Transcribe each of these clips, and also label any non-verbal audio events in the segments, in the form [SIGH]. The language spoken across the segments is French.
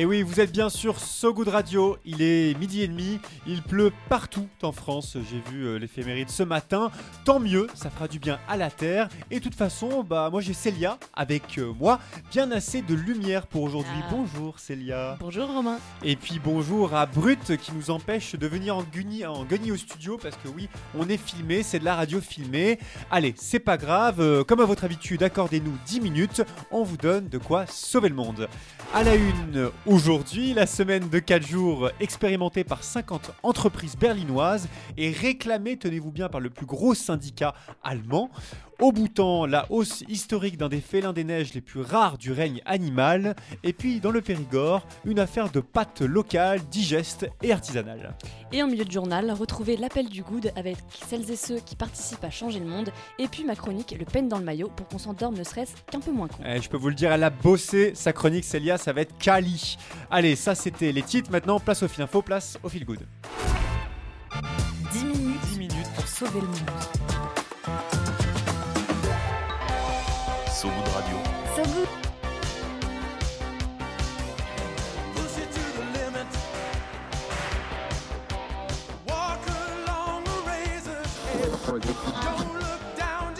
Et oui, vous êtes bien sur So Good Radio, il est midi et demi, il pleut partout en France, j'ai vu euh, l'éphéméride ce matin, tant mieux, ça fera du bien à la terre, et de toute façon, bah moi j'ai Célia avec euh, moi, bien assez de lumière pour aujourd'hui. Ah. Bonjour Célia. Bonjour Romain. Et puis bonjour à Brut qui nous empêche de venir en guenille, en au studio parce que oui, on est filmé, c'est de la radio filmée. Allez, c'est pas grave, euh, comme à votre habitude, accordez-nous 10 minutes, on vous donne de quoi sauver le monde. À la une, aujourd'hui, la semaine de 4 jours expérimentée par 50 entreprises berlinoises et réclamée, tenez-vous bien, par le plus gros syndicat allemand. Au Bhoutan, la hausse historique d'un des félins des neiges les plus rares du règne animal. Et puis, dans le Périgord, une affaire de pâtes locales, digestes et artisanales. Et en milieu de journal, retrouvez l'appel du good avec celles et ceux qui participent à changer le monde. Et puis ma chronique, le peine dans le maillot, pour qu'on s'endorme ne serait-ce qu'un peu moins con. Eh, je peux vous le dire, elle a bossé sa chronique, Célia, ça va être Kali. Allez, ça c'était les titres. Maintenant, place au fil info, place au fil good. 10 minutes 10 minutes. pour sauver le monde. So Good Radio. So Good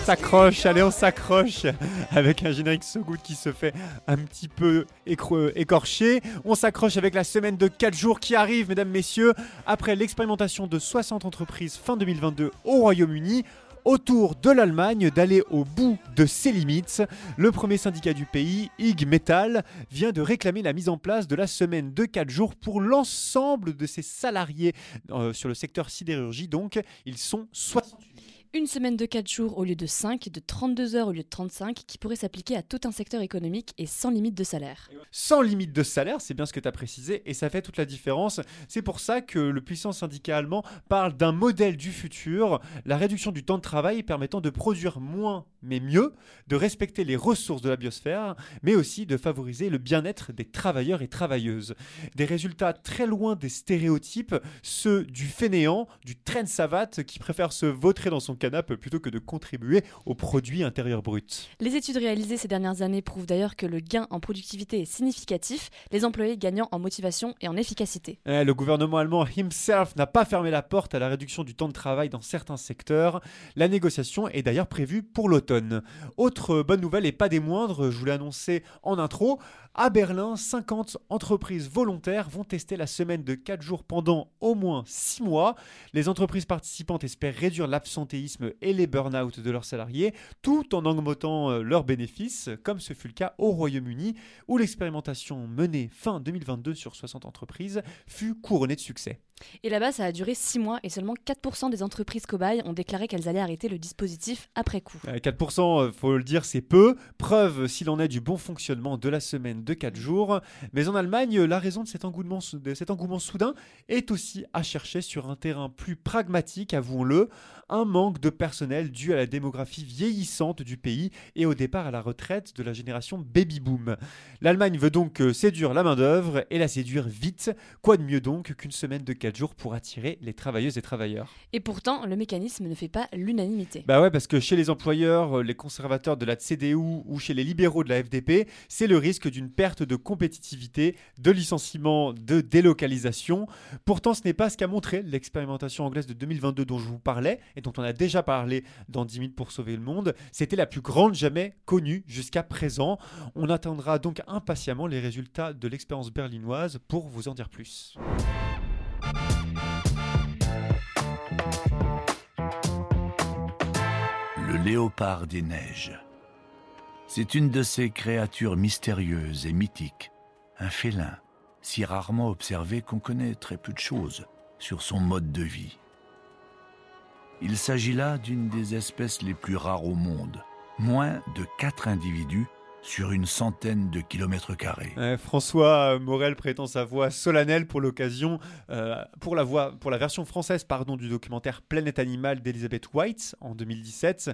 S'accroche, allez, on s'accroche avec un générique So Good qui se fait un petit peu écorché. On s'accroche avec la semaine de 4 jours qui arrive, mesdames, messieurs, après l'expérimentation de 60 entreprises fin 2022 au Royaume-Uni. Autour de l'Allemagne d'aller au bout de ses limites, le premier syndicat du pays, IG Metall, vient de réclamer la mise en place de la semaine de 4 jours pour l'ensemble de ses salariés euh, sur le secteur sidérurgie. Donc, ils sont 68 Une semaine de 4 jours au lieu de 5, de 32 heures au lieu de 35, qui pourrait s'appliquer à tout un secteur économique et sans limite de salaire. sans limite de salaire, c'est bien ce que tu as précisé, et ça fait toute la différence. C'est pour ça que le puissant syndicat allemand parle d'un modèle du futur, la réduction du temps de travail permettant de produire moins mais mieux, de respecter les ressources de la biosphère, mais aussi de favoriser le bien-être des travailleurs et travailleuses. Des résultats très loin des stéréotypes, ceux du fainéant, du train savate qui préfère se vautrer dans son canapé plutôt que de contribuer au produit intérieur brut. Les études réalisées ces dernières années prouvent d'ailleurs que le gain en productivité est significatif, les employés gagnant en motivation et en efficacité. Eh, le gouvernement allemand himself n'a pas fermé la porte à la réduction du temps de travail dans certains secteurs. La négociation est d'ailleurs prévue pour l'automne. Autre bonne nouvelle et pas des moindres, je vous l'ai annoncé en intro, à Berlin, 50 entreprises volontaires vont tester la semaine de 4 jours pendant au moins 6 mois. Les entreprises participantes espèrent réduire l'absentéisme et les burn-out de leurs salariés tout en augmentant euh, leurs bénéfices, comme ce fut le cas au Royaume-Uni, où l'expérimentation menée fin 2022 sur 60 entreprises fut couronnée de succès. Et là-bas, ça a duré 6 mois et seulement 4% des entreprises cobayes ont déclaré qu'elles allaient arrêter le dispositif après coup. Euh, 4%, euh, faut le dire, c'est peu. Preuve, s'il en est, du bon fonctionnement de la semaine de 4 jours. Mais en Allemagne, la raison de cet engouement, sou- de cet engouement soudain est aussi à chercher sur un terrain plus pragmatique, avouons-le. Un manque de personnel dû à la démographie vieillissante du pays et au départ à la retraite de la génération baby-boom. L'Allemagne veut donc euh, séduire la main-d'œuvre et la séduire vite. Quoi de mieux donc qu'une semaine de 4 jours pour attirer les travailleuses et travailleurs Et pourtant, le mécanisme ne fait pas l'unanimité. bah ouais, parce que chez les employeurs, euh, les conservateurs de la CDU ou chez les libéraux de la FDP, c'est le risque d'une perte de compétitivité, de licenciement, de délocalisation. Pourtant, ce n'est pas ce qu'a montré l'expérimentation anglaise de 2022 dont je vous parlais et dont on a déjà parlé dans 10 minutes pour sauver le monde. C'était la plus grande jamais connue jusqu'à présent. On attendra donc impatiemment les résultats de l'expérience berlinoise pour vous en dire plus. Le léopard des neiges. C'est une de ces créatures mystérieuses et mythiques, un félin, si rarement observé qu'on connaît très peu de choses sur son mode de vie. Il s'agit là d'une des espèces les plus rares au monde. Moins de quatre individus sur une centaine de kilomètres carrés. Ouais, François Morel prétend sa voix solennelle pour l'occasion, euh, pour, la voix, pour la version française pardon, du documentaire Planète Animal d'Elizabeth White en 2017.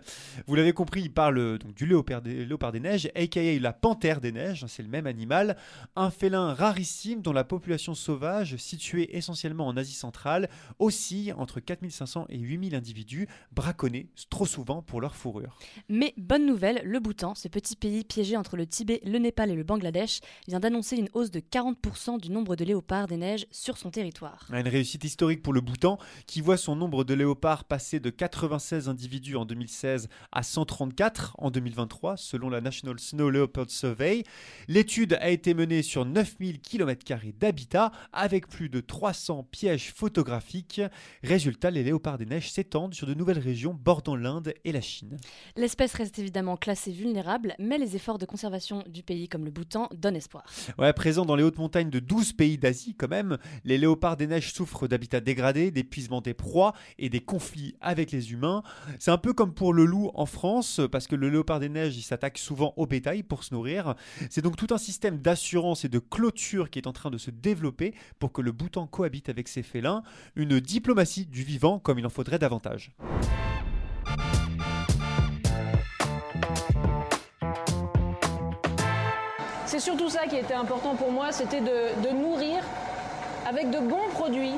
Vous l'avez compris, il parle donc du léopard des, léopard des neiges, aka la panthère des neiges, c'est le même animal, un félin rarissime dont la population sauvage, située essentiellement en Asie centrale, oscille entre 4500 et 8000 individus, braconnés trop souvent pour leur fourrure. Mais bonne nouvelle, le Bhoutan, ce petit pays piégé entre le Tibet, le Népal et le Bangladesh, vient d'annoncer une hausse de 40% du nombre de léopards des neiges sur son territoire. Une réussite historique pour le Bhoutan qui voit son nombre de léopards passer de 96 individus en 2016 à 134 en 2023 selon la National Snow Leopard Survey. L'étude a été menée sur 9000 km d'habitat avec plus de 300 pièges photographiques. Résultat, les léopards des neiges s'étendent sur de nouvelles régions bordant l'Inde et la Chine. L'espèce reste évidemment classée vulnérable, mais les efforts de conservation du pays comme le Bhoutan donnent espoir. Ouais, présent dans les hautes montagnes de 12 pays d'Asie quand même, les léopards des neiges souffrent d'habitats dégradés, d'épuisement des proies et des conflits avec les humains. C'est un peu comme pour le loup en France, parce que le léopard des neiges, il s'attaque souvent au bétail pour se nourrir. C'est donc tout un système d'assurance et de clôture qui est en train de se développer pour que le Bhoutan cohabite avec ses félins. Une diplomatie du vivant comme il en faudrait davantage. C'est surtout ça qui était important pour moi, c'était de, nourrir avec de bons produits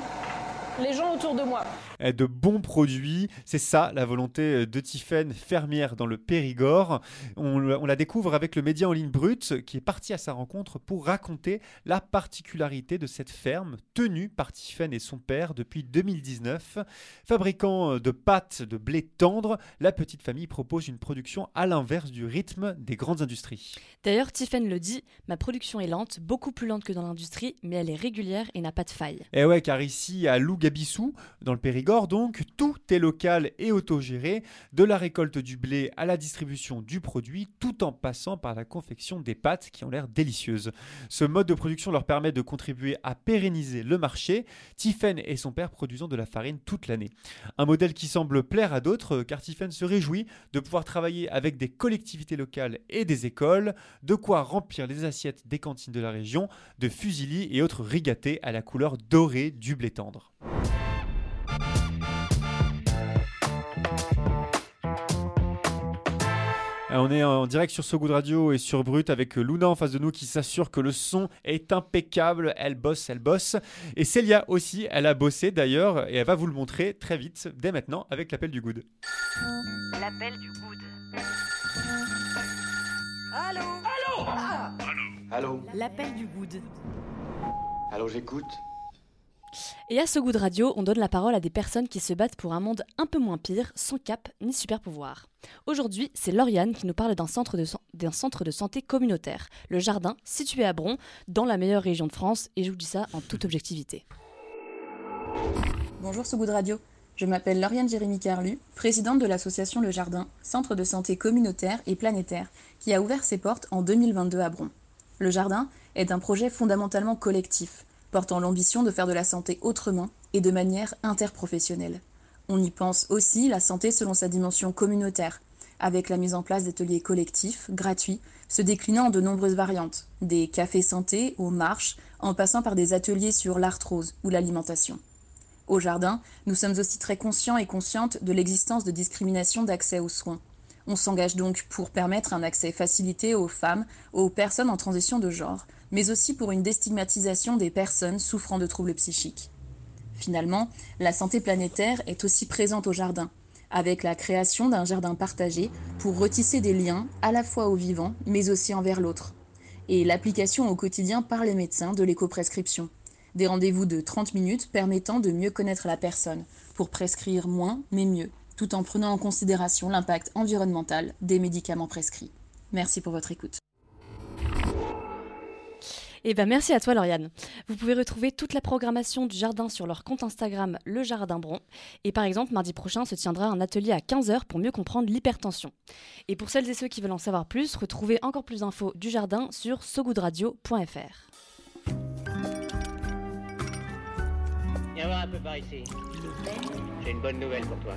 les gens autour de moi. De bons produits. C'est ça la volonté euh, de Tiffaine, fermière dans le Périgord. On, la découvre avec le média en ligne brut qui est parti à sa rencontre pour raconter la particularité de cette ferme tenue par Tiffaine et son père depuis 2019. Fabricant euh, de pâtes de blé tendre, la petite famille propose une production à l'inverse du rythme des grandes industries. D'ailleurs, Tiffen le dit, ma production est lente, beaucoup plus lente que dans l'industrie, mais elle est régulière et n'a pas de faille. Et ouais, car ici, à Lougabissou, dans le Périgord, donc, tout est local et autogéré, de la récolte du blé à la distribution du produit, tout en passant par la confection des pâtes qui ont l'air délicieuses. Ce mode de production leur permet de contribuer à pérenniser le marché, Tiffen et son père produisant de la farine toute l'année. Un modèle qui semble plaire à d'autres, car Tiffen se réjouit de pouvoir travailler avec des collectivités locales et des écoles, de quoi remplir les assiettes des cantines de la région de fusilli et autres rigatés à la couleur dorée du blé tendre. On est en direct sur So Good Radio et sur Brut avec Luna en face de nous qui s'assure que le son est impeccable. Elle bosse, elle bosse. Et Célia aussi, elle a bossé d'ailleurs et elle va vous le montrer très vite, dès maintenant, avec l'appel du good. L'appel du good. Allô Allô L'appel du good. Allô, j'écoute Et à ce goût de radio, on donne la parole à des personnes qui se battent pour un monde un peu moins pire, sans cap ni super pouvoir. Aujourd'hui, c'est Lauriane qui nous parle d'un centre, de de santé communautaire, le Jardin, situé à Bron, dans la meilleure région de France, et je vous dis ça en toute objectivité. Bonjour sous Good Radio. Je m'appelle Lauriane Jérémy Carlu, présidente de l'association Le Jardin, centre de santé communautaire et planétaire, qui a ouvert ses portes en 2022 à Bron. Le Jardin est un projet fondamentalement collectif, portant l'ambition de faire de la santé autrement et de manière interprofessionnelle. On y pense aussi la santé selon sa dimension communautaire, avec la mise en place d'ateliers collectifs, gratuits, se déclinant en de nombreuses variantes, des cafés santé aux marches, en passant par des ateliers sur l'arthrose ou l'alimentation. Au jardin, nous sommes aussi très conscients et conscientes de l'existence de discrimination d'accès aux soins. On s'engage donc pour permettre un accès facilité aux femmes, aux personnes en transition de genre, mais aussi pour une déstigmatisation des personnes souffrant de troubles psychiques. Finalement, la santé planétaire est aussi présente au jardin, avec la création d'un jardin partagé pour retisser des liens à la fois au vivant, mais aussi envers l'autre, et l'application au quotidien par les médecins de l'éco-prescription. Des rendez-vous de 30 minutes permettant de mieux connaître la personne, pour prescrire moins mais mieux, tout en prenant en considération l'impact environnemental des médicaments prescrits. Merci pour votre écoute. Et ben merci à toi Lauriane. Vous pouvez retrouver toute la programmation du jardin sur leur compte Instagram Le Jardin Bron. Et par exemple, mardi prochain se tiendra un atelier à 15h pour mieux comprendre l'hypertension. Et pour celles et ceux qui veulent en savoir plus, retrouvez encore plus d'infos du jardin sur sogoodradio.fr. Viens voir un peu par ici. J'ai une bonne nouvelle pour toi.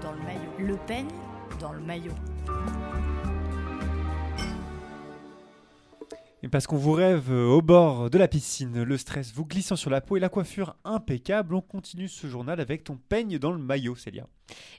Dans le maillot. Le peigne dans le maillot. Et parce qu'on vous rêve euh, au bord de la piscine, le stress vous glissant sur la peau et la coiffure impeccable, on continue ce journal avec ton peigne dans le maillot, Célia.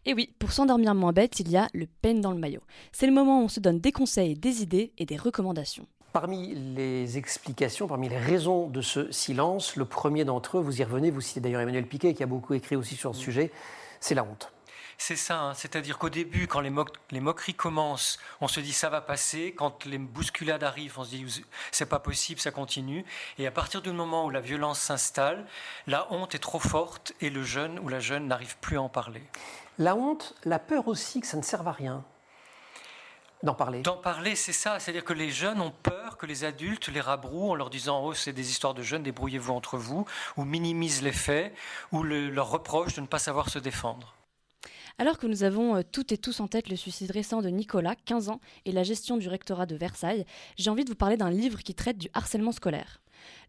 Et oui, pour s'endormir moins bête, il y a le peigne dans le maillot. C'est le moment où on se donne des conseils, des idées et des recommandations. Parmi les explications, parmi les raisons de ce silence, le premier d'entre eux, vous y revenez, vous citez d'ailleurs Emmanuel Piquet qui a beaucoup écrit aussi sur le sujet, c'est la honte. C'est ça, hein. c'est-à-dire qu'au début, quand les, les, moqueries commencent, on se dit ça va passer. Quand les bousculades arrivent, on se dit c'est pas possible, ça continue. Et à partir du moment où la violence s'installe, la honte est trop forte et le jeune ou la jeune n'arrive plus à en parler. La honte, la peur aussi que ça ne serve à rien. D'en parler. D'en parler, c'est ça. C'est-à-dire que les jeunes ont peur que les adultes les rabrouent en leur disant Oh, c'est des histoires de jeunes, débrouillez-vous entre vous, ou minimisent les faits, ou le, leur reprochent de ne pas savoir se défendre. Alors que nous avons euh, toutes et tous en tête le suicide récent de Nicolas, 15 ans, et la gestion du rectorat de Versailles, j'ai envie de vous parler d'un livre qui traite du harcèlement scolaire.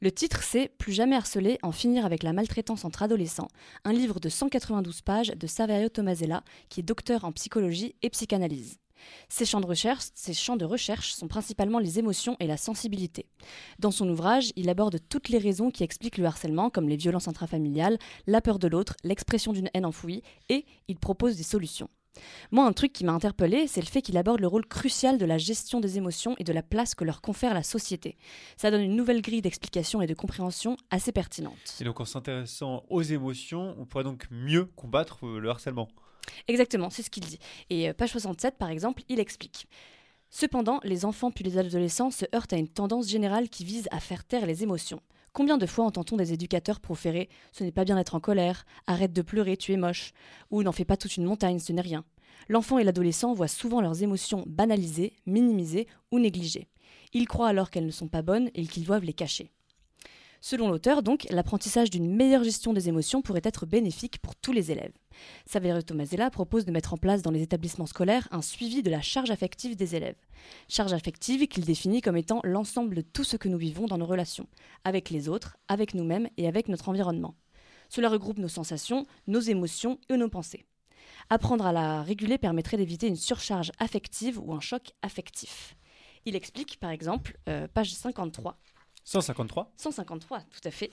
Le titre c'est Plus jamais harcelé, en finir avec la maltraitance entre adolescents, un livre de 192 pages de Saverio Tomasella, qui est docteur en psychologie et psychanalyse. Ces champs, de recherche, sont principalement les émotions et la sensibilité. Dans son ouvrage, il aborde toutes les raisons qui expliquent le harcèlement, comme les violences intrafamiliales, la peur de l'autre, l'expression d'une haine enfouie, et il propose des solutions. Moi, un truc qui m'a interpellé, c'est le fait qu'il aborde le rôle crucial de la gestion des émotions et de la place que leur confère la société. Ça donne une nouvelle grille d'explication et de compréhension assez pertinente. Et donc, en s'intéressant aux émotions, on pourrait donc mieux combattre le harcèlement. Exactement, c'est ce qu'il dit. Et euh, page 67, par exemple, il explique. Cependant, les enfants puis les adolescents se heurtent à une tendance générale qui vise à faire taire les émotions. Combien de fois entend-on des éducateurs proférer Ce n'est pas bien d'être en colère, arrête de pleurer, tu es moche, ou n'en fais pas toute une montagne, ce n'est rien. L'enfant et l'adolescent voient souvent leurs émotions banalisées, minimisées ou négligées. Ils croient alors qu'elles ne sont pas bonnes et qu'ils doivent les cacher. Selon l'auteur, donc, l'apprentissage d'une meilleure gestion des émotions pourrait être bénéfique pour tous les élèves. Saverio Tomasella propose de mettre en place dans les établissements scolaires un suivi de la charge affective des élèves. Charge affective qu'il définit comme étant l'ensemble de tout ce que nous vivons dans nos relations, avec les autres, avec nous-mêmes et avec notre environnement. Cela regroupe nos sensations, nos émotions et nos pensées. Apprendre à la réguler permettrait d'éviter une surcharge affective ou un choc affectif. Il explique, par exemple, euh, page 53, 153 153, tout à fait.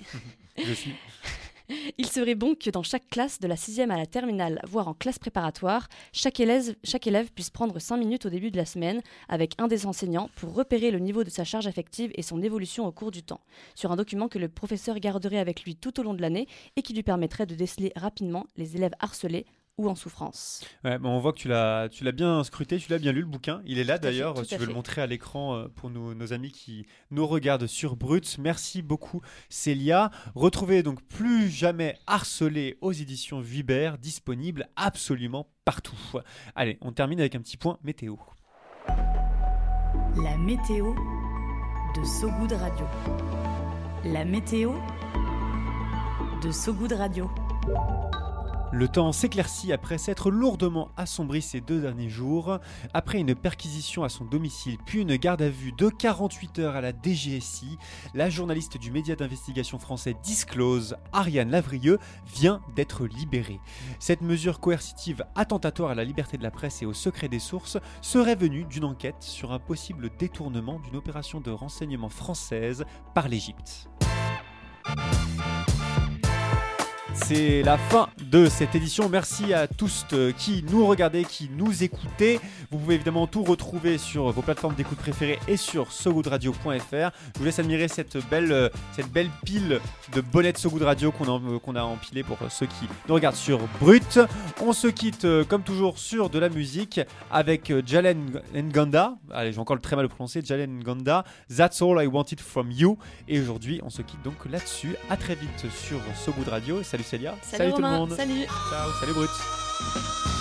Je suis. [LAUGHS] Il serait bon que dans chaque classe, de la sixième à la terminale, voire en classe préparatoire, chaque élève, chaque élève puisse prendre 5 minutes au début de la semaine avec un des enseignants pour repérer le niveau de sa charge affective et son évolution au cours du temps, sur un document que le professeur garderait avec lui tout au long de l'année et qui lui permettrait de déceler rapidement les élèves harcelés ou en souffrance. Ouais, on voit que tu l'as, tu l'as bien scruté, tu l'as bien lu le bouquin. Il est là d'ailleurs, tu veux le montrer à l'écran euh, pour nos, nos, amis qui nous regardent sur Brut. Merci beaucoup Célia. Retrouvez donc plus jamais harcelé aux éditions Viber, disponible absolument partout. Allez, on termine avec un petit point météo. La météo de Sogoud Radio. La météo de Sogoud Radio. Le temps s'éclaircit après s'être lourdement assombri ces deux derniers jours. Après une perquisition à son domicile, puis une garde à vue de 48 heures à la DGSI, la journaliste du média d'investigation français Disclose, Ariane Lavrieux, vient d'être libérée. Cette mesure coercitive attentatoire à la liberté de la presse et au secret des sources serait venue d'une enquête sur un possible détournement d'une opération de renseignement française par l'Égypte. C'est la fin de cette édition. Merci à tous euh, qui nous regardaient, qui nous écoutaient. Vous pouvez évidemment tout retrouver sur vos plateformes d'écoute préférées et sur sogoodradio.fr. Je vous laisse admirer cette belle, euh, cette belle pile de bonnets de Sogoud Radio qu'on a, euh, qu'on a empilé pour ceux qui nous regardent sur Brut. On se quitte comme toujours sur de la musique avec Jalen Nganda. Allez, j'ai encore le très mal prononcer. Jalen Nganda. That's all I wanted from you. Et aujourd'hui, on se quitte donc là-dessus. À très vite sur Sogoud Radio. Salut Célia. Salut, tout le monde. Salut. Ciao. Salut Brut.